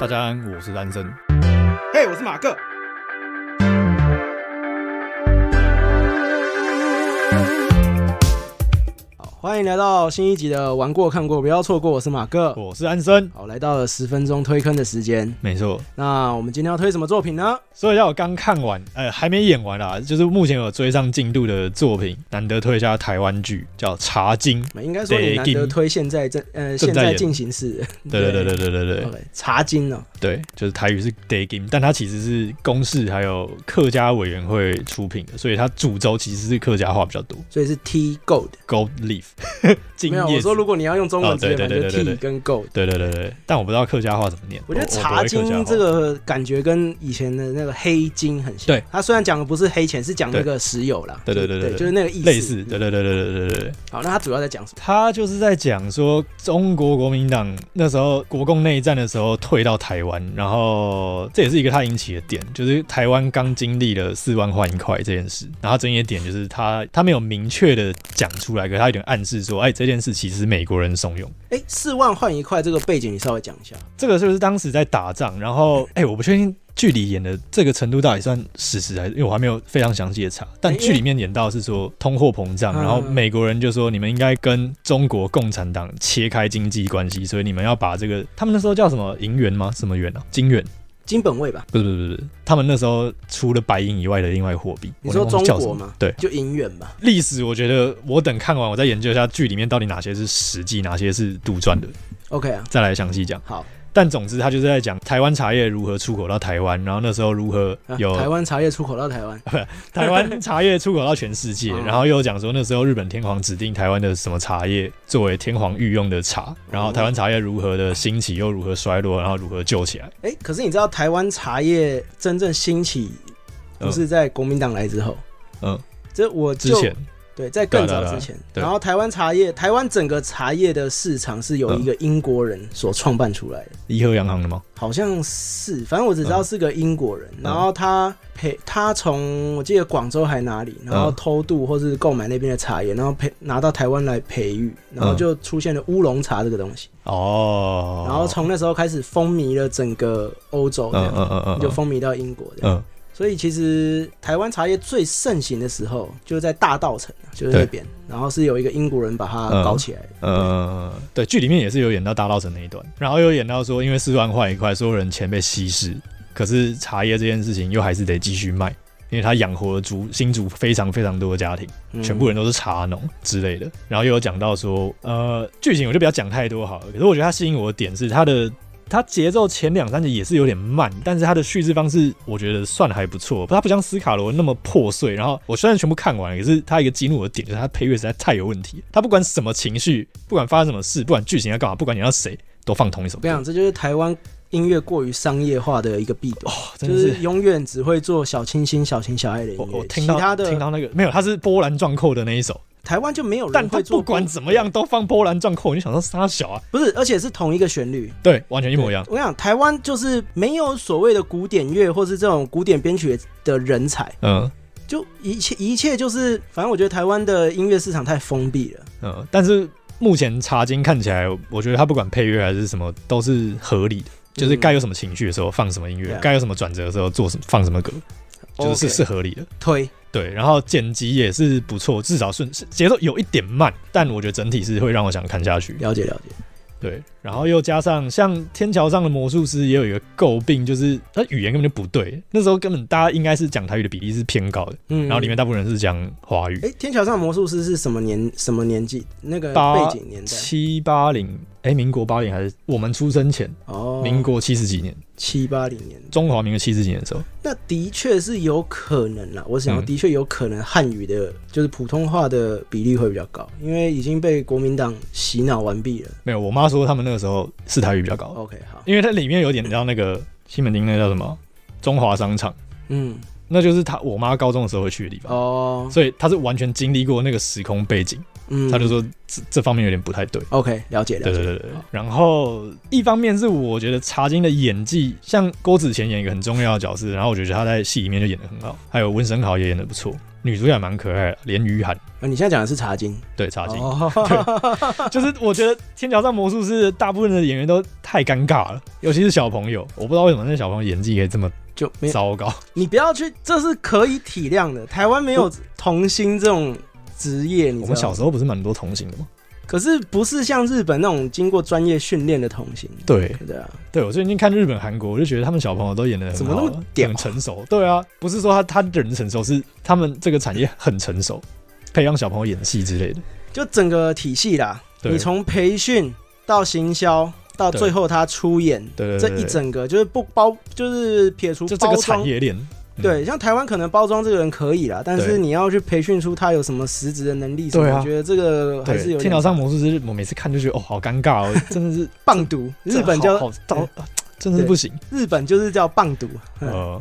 大家安，我是安森。嘿，我是马克。欢迎来到新一集的玩过看过，不要错过。我是马哥，我是安森。好，来到了十分钟推坑的时间。没错。那我们今天要推什么作品呢？说一下我刚看完，呃，还没演完啦，就是目前有追上进度的作品，难得推一下台湾剧，叫《茶金》。应该说你难得推现在正呃现在进行式。对对对对对对对。Okay, 茶金呢、喔？对，就是台语是 Day Game，但它其实是公视还有客家委员会出品的，所以它主轴其实是客家话比较多。所以是 Tea Gold Gold Leaf。没有，我说如果你要用中文字，就 Tea 跟 Gold。对对对对，但我不知道客家话怎么念。我觉得茶金这个感觉跟以前的那个黑金很像。对，他虽然讲的不是黑钱，是讲那个石油啦。对对对对，就是那个意思。类似。对对对对对对对。好，那他主要在讲什么？他就是在讲说中国国民党那时候国共内战的时候退到台湾，然后这也是一个他引起的点，就是台湾刚经历了四万换一块这件事。然后争议的点就是他他没有明确的讲出来，可是他有点暗示说，哎，这件事其实是美国人怂恿。哎，四万换一块这个背景你稍微讲一下。这个是不是当时在打仗？然后哎，我不确定。剧里演的这个程度到底算史实还是？因为我还没有非常详细的查，但剧里面演到是说通货膨胀，然后美国人就说你们应该跟中国共产党切开经济关系，所以你们要把这个他们那时候叫什么银元吗？什么元啊？金元？金本位吧？不是不是不是，他们那时候除了白银以外的另外货币。你说中国吗？对，就银元吧。历史我觉得我等看完我再研究一下剧里面到底哪些是实际，哪些是杜撰的。OK 啊，再来详细讲。好。但总之，他就是在讲台湾茶叶如何出口到台湾，然后那时候如何有、啊、台湾茶叶出口到台湾，台湾 茶叶出口到全世界，然后又讲说那时候日本天皇指定台湾的什么茶叶作为天皇御用的茶，然后台湾茶叶如何的兴起又如何衰落，然后如何救起来。哎、欸，可是你知道台湾茶叶真正兴起不是在国民党来之后？嗯，这我就之前。对，在更早之前，然后台湾茶叶，台湾整个茶叶的市场是由一个英国人所创办出来的，怡和洋行的吗？好像是，反正我只知道是个英国人，然后他培，他从我记得广州还哪里，然后偷渡或是购买那边的茶叶，然后培拿到台湾来培育，然后就出现了乌龙茶这个东西。哦，然后从那时候开始风靡了整个欧洲，嗯嗯嗯，就风靡到英国这样。所以其实台湾茶叶最盛行的时候，就是在大稻城，就是那边，然后是有一个英国人把它搞起来的。嗯，对，剧里面也是有演到大稻城那一段，然后又演到说，因为四万块一块，所有人钱被稀释，可是茶叶这件事情又还是得继续卖，因为他养活了族新竹非常非常多的家庭，全部人都是茶农之类的。然后又有讲到说，呃，剧情我就不要讲太多好了。可是我觉得它吸引我的点是它的。它节奏前两三集也是有点慢，但是它的叙事方式我觉得算还不错。它不像斯卡罗那么破碎。然后我虽然全部看完了，可是它一个激怒我的点就是它配乐实在太有问题。它不管什么情绪，不管发生什么事，不管剧情要干嘛，不管你要谁，都放同一首歌。我讲，这就是台湾音乐过于商业化的一个弊端，哦、真的是就是永远只会做小清新、小情小爱的音乐。我听到其他的听到那个没有，它是波澜壮阔的那一首。台湾就没有人但他不管怎么样都放波澜壮阔，你就想说杀小啊？不是，而且是同一个旋律，对，完全一模一样。我跟你讲，台湾就是没有所谓的古典乐或是这种古典编曲的人才，嗯，就一切一切就是，反正我觉得台湾的音乐市场太封闭了，嗯。但是目前茶金看起来，我觉得他不管配乐还是什么都是合理的，就是该有什么情绪的时候放什么音乐，该、嗯、有什么转折的时候做什么放什么歌，就是是合理的。推。对，然后剪辑也是不错，至少顺节奏有一点慢，但我觉得整体是会让我想看下去。了解了解，对，然后又加上像《天桥上的魔术师》也有一个诟病，就是他语言根本就不对。那时候根本大家应该是讲台语的比例是偏高的，嗯，然后里面大部分人是讲华语。哎，《天桥上的魔术师》是什么年什么年纪？那个背景年代？七八零。哎，民国八零还是我们出生前？哦，民国七十几年，七八零年，中华民国七十几年的时候，那的确是有可能啦。我想，的确有可能汉语的，就是普通话的比例会比较高，因为已经被国民党洗脑完毕了。没有，我妈说他们那个时候是台语比较高。OK，好，因为它里面有点像那个西门町那叫什么中华商场，嗯，那就是他我妈高中的时候会去的地方哦，所以他是完全经历过那个时空背景。嗯，他就说这这方面有点不太对。OK，了解了解。对对对对。然后一方面是我觉得茶金的演技，像郭子乾演一个很重要的角色，然后我觉得他在戏里面就演的很好。还有温升豪也演的不错，女主角蛮可爱的，连于涵。呃，你现在讲的是茶金，对茶金，哦、对，就是我觉得《天桥上魔术师》大部分的演员都太尴尬了，尤其是小朋友，我不知道为什么那小朋友演技可以这么就糟糕。你不要去，这是可以体谅的。台湾没有童星这种职业，你知道吗？我们小时候不是蛮多童星的吗？可是不是像日本那种经过专业训练的童星。对对啊，对我最近看日本、韩国，我就觉得他们小朋友都演得很好，怎么那么点成熟？对啊，不是说他他人成熟，是他们这个产业很成熟，培养小朋友演戏之类的，就整个体系啦。你从培训到行销，到最后他出演，对这一整个就是不包，就是撇除包装，就这个产业链。对，像台湾可能包装这个人可以啦，但是你要去培训出他有什么实质的能力，对啊，我觉得这个还是有。天桥上魔术师，我每次看就觉得哦，好尴尬哦，真的是棒读。日本叫刀，真的是不行。日本就是叫棒读，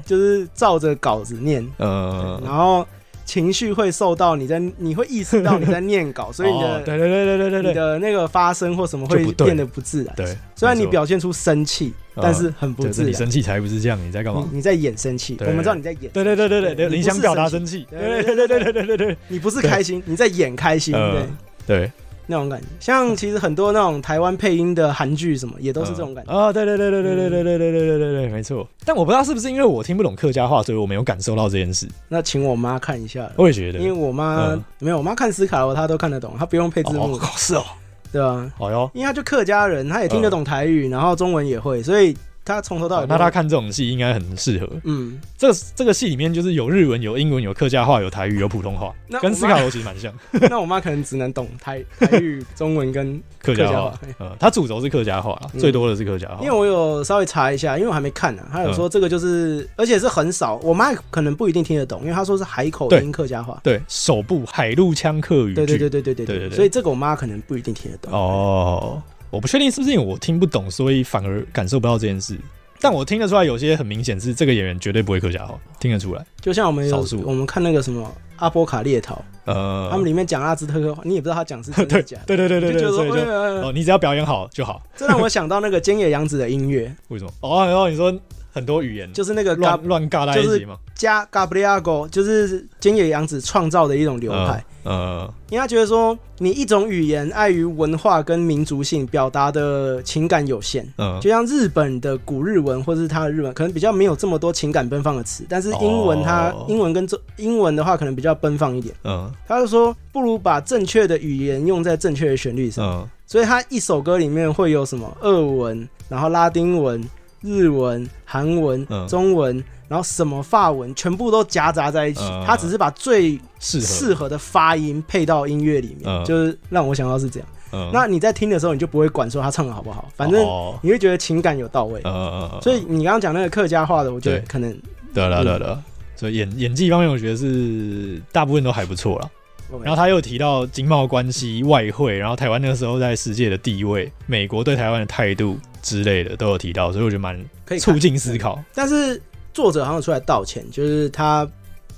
就是照着稿子念，呃，然后。情绪会受到你在，你会意识到你在念稿，所以你的对对对对对对，你的那个发声或什么会变得不自然。对，虽然你表现出生气，但是很不自然。你生气才不是这样，你在干嘛？你在演生气。我们知道你在演。对对对对对，你想表达生气。对对对对对对对，你不是开心，你在演开心。对对。那种感觉，像其实很多那种台湾配音的韩剧什么，也都是这种感觉啊！对对对对对对对对对对对对对，没错。但我不知道是不是因为我听不懂客家话，所以我没有感受到这件事。那请我妈看一下。我也觉得，因为我妈没有，我妈看斯卡罗，她都看得懂，她不用配字幕。是哦，对啊。好哟，因为她就客家人，她也听得懂台语，然后中文也会，所以。他从头到尾，那他看这种戏应该很适合。嗯，这个这个戏里面就是有日文、有英文、有客家话、有台语、有普通话，跟斯卡罗其实蛮像。那我妈可能只能懂台台语、中文跟客家话。呃，他主轴是客家话，最多的是客家话。因为我有稍微查一下，因为我还没看呢。他有说这个就是，而且是很少。我妈可能不一定听得懂，因为他说是海口音客家话。对，首部海陆腔客语。对对对对对对对对。所以这个我妈可能不一定听得懂。哦。我不确定是不是因为我听不懂，所以反而感受不到这件事。但我听得出来，有些很明显是这个演员绝对不会客家话，听得出来。就像我们有我们看那个什么《阿波卡列陶》，呃，他们里面讲阿兹特克话，你也不知道他讲是真的 假的。对对对对对，所以就哦，你只要表演好就好。这让我想到那个菅野洋子的音乐。为什么？哦，然后你说。很多语言就是那个乱乱尬在一起嘛，加 Gabriago 就是菅野洋子创造的一种流派。呃，因为他觉得说，你一种语言碍于文化跟民族性表达的情感有限。嗯，就像日本的古日文或者是他的日文，可能比较没有这么多情感奔放的词，但是英文它英文跟中英文的话，可能比较奔放一点。嗯，他就说，不如把正确的语言用在正确的旋律上。嗯，所以他一首歌里面会有什么俄文，然后拉丁文。日文、韩文、中文，然后什么法文，全部都夹杂在一起。他只是把最适合的发音配到音乐里面，就是让我想到是这样。那你在听的时候，你就不会管说他唱的好不好，反正你会觉得情感有到位。所以你刚刚讲那个客家话的，我觉得可能对了对了。所以演演技方面，我觉得是大部分都还不错了。然后他又提到经贸关系、外汇，然后台湾那个时候在世界的地位，美国对台湾的态度之类的都有提到，所以我觉得蛮可以促进思考。但是作者好像出来道歉，就是他，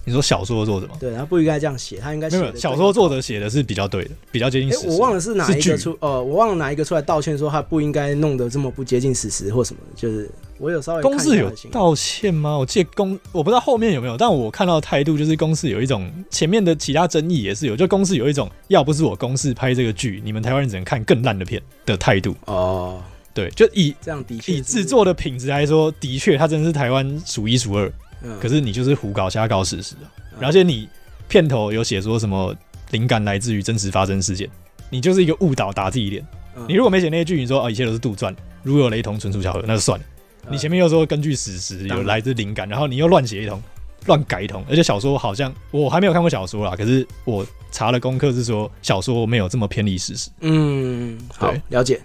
你说小说作者吗？对，他不应该这样写，他应该没有小说作者写的是比较对的，比较接近事实。我忘了是哪一个出，呃，我忘了哪一个出来道歉说他不应该弄得这么不接近事实或什么，就是。我有稍微公司有道歉吗？我记得公我不知道后面有没有，但我看到态度就是公司有一种前面的其他争议也是有，就公司有一种要不是我公司拍这个剧，你们台湾人只能看更烂的片的态度。哦，对，就以这样的确以制作的品质来说，的确它真的是台湾数一数二。嗯，可是你就是胡搞瞎搞史实，而且你片头有写说什么灵感来自于真实发生事件，你就是一个误导打自己脸。你如果没写那些剧，你说啊一切都是杜撰，如有雷同纯属巧合，那就算了。你前面又说根据史实有来自灵感，然后你又乱写一通，乱改一通，而且小说好像我还没有看过小说啦，可是我查了功课是说小说没有这么偏离史实。嗯，好，了解。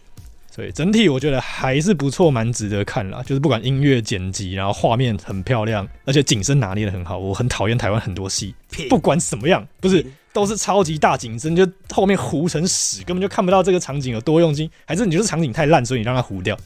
所以整体我觉得还是不错，蛮值得看啦。就是不管音乐剪辑，然后画面很漂亮，而且景深拿捏的很好。我很讨厌台湾很多戏，不管什么样，不是都是超级大景深，就后面糊成屎，根本就看不到这个场景有多用心，还是你就是场景太烂，所以你让它糊掉。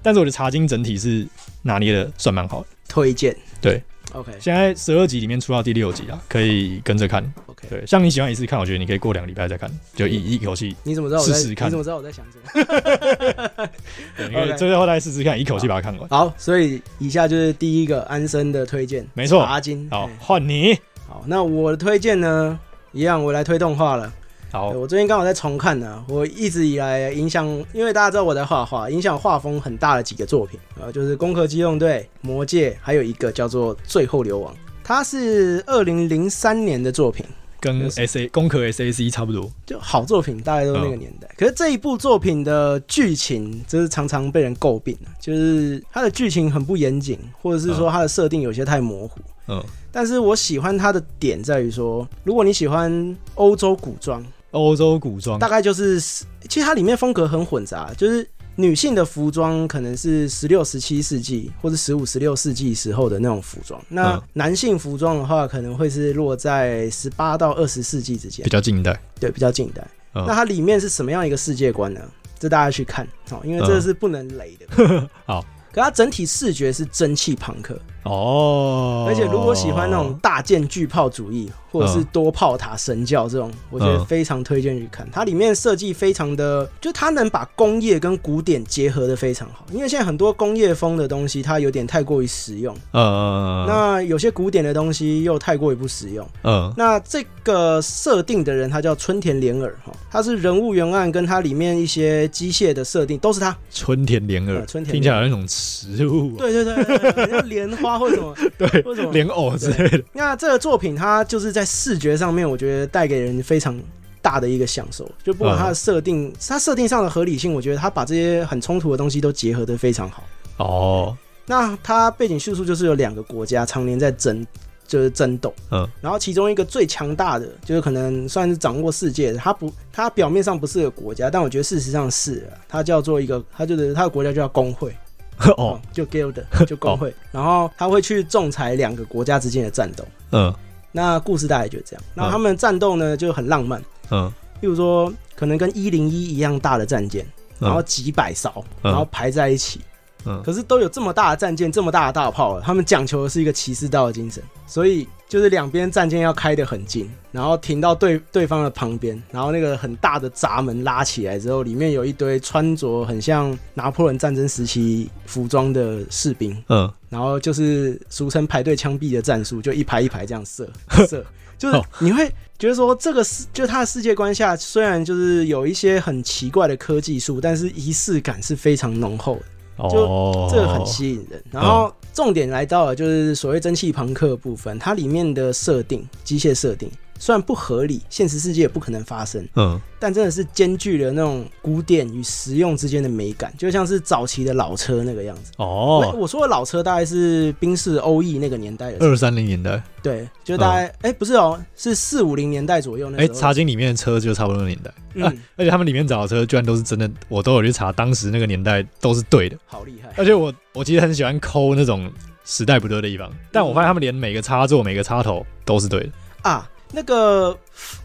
但是我觉得茶金整体是拿捏的算蛮好的，推荐。对，OK。现在十二集里面出到第六集了，可以跟着看。OK。对，像你喜欢一次看，我觉得你可以过两个礼拜再看，就一一口气。你怎么知道？试试看。你怎么知道我在想什么？对，你可以最后再试试看，一口气把它看完。好，所以以下就是第一个安生的推荐，没错，阿金。好，换你。好，那我的推荐呢？一样，我来推动画了。好，我最近刚好在重看呢。我一直以来影响，因为大家知道我在画画，影响画风很大的几个作品啊，就是《攻壳机动队》、《魔戒》，还有一个叫做《最后流亡》，它是二零零三年的作品，跟 S A 攻壳 S A C 差不多，就好作品，大概都是那个年代。可是这一部作品的剧情，就是常常被人诟病，就是它的剧情很不严谨，或者是说它的设定有些太模糊。嗯，但是我喜欢它的点在于说，如果你喜欢欧洲古装。欧洲古装。大概就是，其实它里面风格很混杂，就是女性的服装可能是十六、十七世纪或者十五、十六世纪时候的那种服装，那男性服装的话可能会是落在十八到二十世纪之间，比较近代，对，比较近代。那它里面是什么样一个世界观呢？这大家去看，哦，因为这是不能雷的。好，可它整体视觉是蒸汽朋克。哦，而且如果喜欢那种大舰巨炮主义，或者是多炮塔神教这种，我觉得非常推荐去看。它里面设计非常的，就它能把工业跟古典结合的非常好。因为现在很多工业风的东西，它有点太过于实用。嗯，那有些古典的东西又太过于不实用。嗯，那这个设定的人他叫春田莲耳哈，他是人物原案跟他里面一些机械的设定都是他。春田莲耳，春田听起来有那种植物。对对对，像莲花。或什么？对，或什么莲藕之类的？那这个作品它就是在视觉上面，我觉得带给人非常大的一个享受。就不管它的设定，它设定上的合理性，我觉得它把这些很冲突的东西都结合的非常好。哦，那它背景叙述就是有两个国家常年在争，就是争斗。嗯，然后其中一个最强大的，就是可能算是掌握世界的，它不，它表面上不是个国家，但我觉得事实上是，它叫做一个，它就是它的国家就叫工会。哦，就 guild 就工会，然后他会去仲裁两个国家之间的战斗。嗯，那故事大概就这样。然后他们战斗呢就很浪漫。嗯，例如说可能跟一零一一样大的战舰，然后几百艘，然后排在一起。嗯，可是都有这么大的战舰，这么大的大炮了，他们讲求的是一个骑士道的精神，所以。就是两边战舰要开得很近，然后停到对对方的旁边，然后那个很大的闸门拉起来之后，里面有一堆穿着很像拿破仑战争时期服装的士兵，嗯，然后就是俗称排队枪毙的战术，就一排一排这样射 射，就是你会觉得说这个世就他的世界观下，虽然就是有一些很奇怪的科技术，但是仪式感是非常浓厚的。就这个很吸引人，然后重点来到了就是所谓蒸汽朋克部分，它里面的设定，机械设定。虽然不合理，现实世界也不可能发生，嗯，但真的是兼具了那种古典与实用之间的美感，就像是早期的老车那个样子。哦，我说的老车大概是宾士欧翼那个年代的，二三零年代，对，就大概，哎、嗯欸，不是哦，是四五零年代左右那。哎、欸，茶经里面的车就差不多那个年代，嗯、啊，而且他们里面找的车居然都是真的，我都有去查，当时那个年代都是对的，好厉害。而且我我其实很喜欢抠那种时代不对的地方，但我发现他们连每个插座、每个插头都是对的啊。那个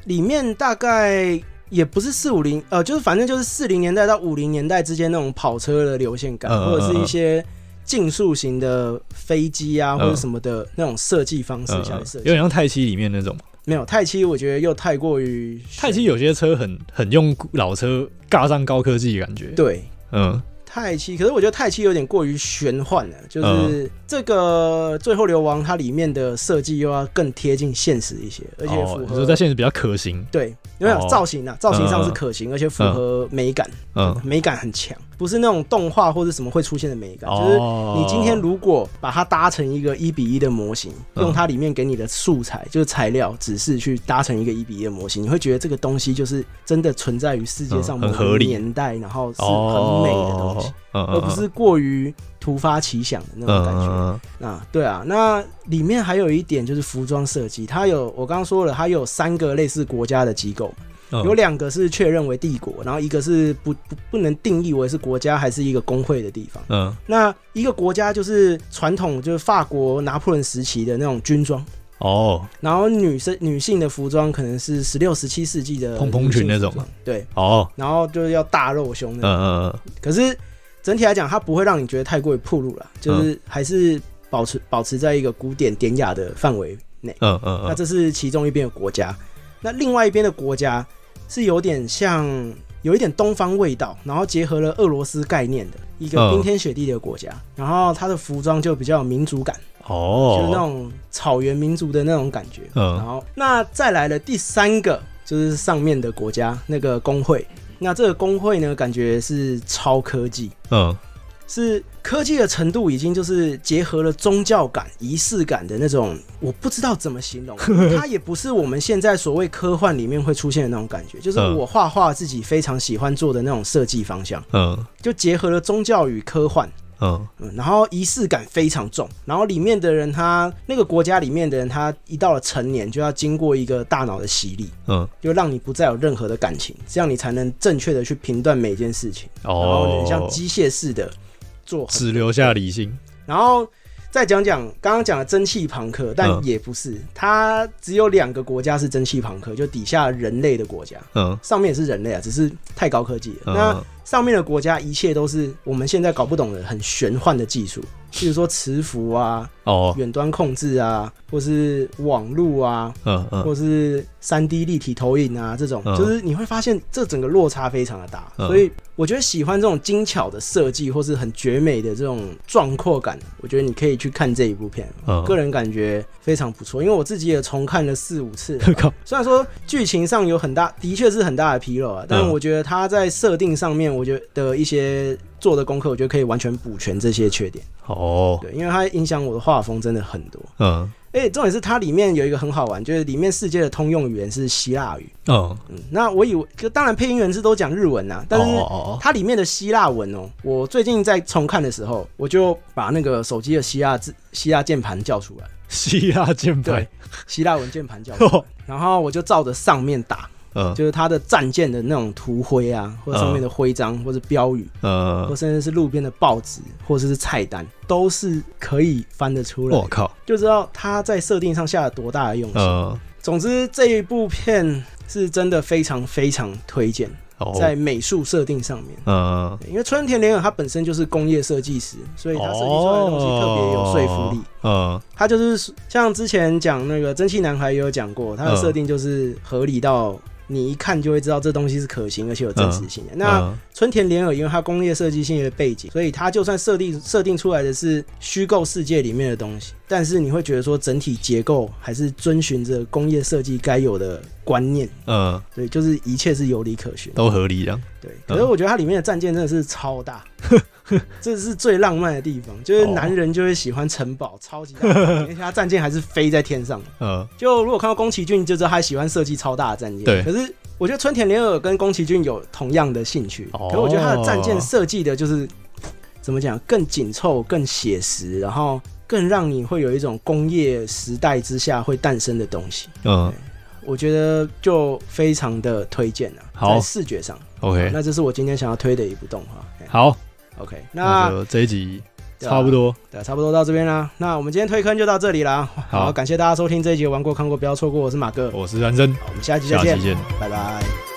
里面大概也不是四五零，呃，就是反正就是四零年代到五零年代之间那种跑车的流线感，或者是一些竞速型的飞机啊，或者什么的那种设计方式下来设计，有点像泰七里面那种。没有泰七，我觉得又太过于泰七，有些车很很用老车尬上高科技的感觉。对，嗯。太七，可是我觉得太七有点过于玄幻了，就是这个最后流亡它里面的设计又要更贴近现实一些，而且符合、哦、在现实比较可行。对，因为造型啊，造型上是可行，而且符合美感，嗯，美感很强。不是那种动画或者什么会出现的美感，就是你今天如果把它搭成一个一比一的模型，用它里面给你的素材就是材料指示去搭成一个一比一的模型，你会觉得这个东西就是真的存在于世界上某个年代，然后是很美的东西，而不是过于突发奇想的那种感觉。那对啊，那里面还有一点就是服装设计，它有我刚刚说了，它有三个类似国家的机构。有两个是确认为帝国，然后一个是不不不能定义为是国家还是一个工会的地方。嗯，那一个国家就是传统就是法国拿破仑时期的那种军装哦，然后女生女性的服装可能是十六十七世纪的蓬蓬裙那种，对哦，然后就是要大肉胸那种。嗯嗯嗯。可是整体来讲，它不会让你觉得太过于暴露了，就是还是保持保持在一个古典典雅的范围内。嗯嗯嗯。那这是其中一边的国家，那另外一边的国家。是有点像有一点东方味道，然后结合了俄罗斯概念的一个冰天雪地的国家，嗯、然后它的服装就比较有民族感哦，就是那种草原民族的那种感觉。嗯，然后那再来了第三个，就是上面的国家那个工会，那这个工会呢，感觉是超科技。嗯。是科技的程度已经就是结合了宗教感、仪式感的那种，我不知道怎么形容。它也不是我们现在所谓科幻里面会出现的那种感觉，就是我画画自己非常喜欢做的那种设计方向。嗯，就结合了宗教与科幻。嗯，然后仪式感非常重。然后里面的人，他那个国家里面的人，他一到了成年就要经过一个大脑的洗礼。嗯，就让你不再有任何的感情，这样你才能正确的去评断每一件事情。哦，然后像机械式的。只留下理性，然后再讲讲刚刚讲的蒸汽朋克，但也不是，它只有两个国家是蒸汽朋克，就底下人类的国家，嗯，上面也是人类啊，只是太高科技了。那上面的国家一切都是我们现在搞不懂的很玄幻的技术，譬如说磁浮啊，哦，远端控制啊，或是网路啊，嗯嗯，或是三 D 立体投影啊，这种。就是你会发现这整个落差非常的大，所以。我觉得喜欢这种精巧的设计，或是很绝美的这种壮阔感，我觉得你可以去看这一部片。嗯，个人感觉非常不错，因为我自己也重看了四五次。虽然说剧情上有很大，的确是很大的纰漏啊，但我觉得它在设定上面，我觉得一些做的功课，我觉得可以完全补全这些缺点。哦，对，因为它影响我的画风真的很多。嗯。哎，重点是它里面有一个很好玩，就是里面世界的通用语言是希腊语。嗯嗯，那我以为，就当然配音员是都讲日文呐，但是它里面的希腊文哦，我最近在重看的时候，我就把那个手机的希腊字、希腊键盘叫出来。希腊键盘，对，希腊文键盘叫出来，然后我就照着上面打。嗯，就是他的战舰的那种图徽啊，或者上面的徽章，或者标语，呃，或甚至是路边的报纸，或者是菜单，都是可以翻得出来。我靠，就知道他在设定上下了多大的用心。呃，总之这一部片是真的非常非常推荐，在美术设定上面，嗯，因为春田莲尔他本身就是工业设计师，所以他设计出来的东西特别有说服力。嗯，他就是像之前讲那个蒸汽男孩也有讲过，他的设定就是合理到。你一看就会知道这东西是可行而且有真实性的。嗯、那春田莲尔因为它工业设计性的背景，所以它就算设定设定出来的是虚构世界里面的东西，但是你会觉得说整体结构还是遵循着工业设计该有的观念。嗯，对，就是一切是有理可循，都合理啊。对，可是我觉得它里面的战舰真的是超大。这是最浪漫的地方，就是男人就会喜欢城堡，超级大，而且他战舰还是飞在天上。嗯，就如果看到宫崎骏，就知道他喜欢设计超大的战舰。对，可是我觉得春田莲尔跟宫崎骏有同样的兴趣。可是我觉得他的战舰设计的就是怎么讲，更紧凑、更写实，然后更让你会有一种工业时代之下会诞生的东西。嗯，我觉得就非常的推荐啊。好，在视觉上，OK，那这是我今天想要推的一部动画。好。OK，那，那这一集差不多，对，差不多到这边啦。那我们今天推坑就到这里啦。好，感谢大家收听这一集，玩过看过不要错过。我是马哥，我是安生，我们下期再见，下期见，拜拜。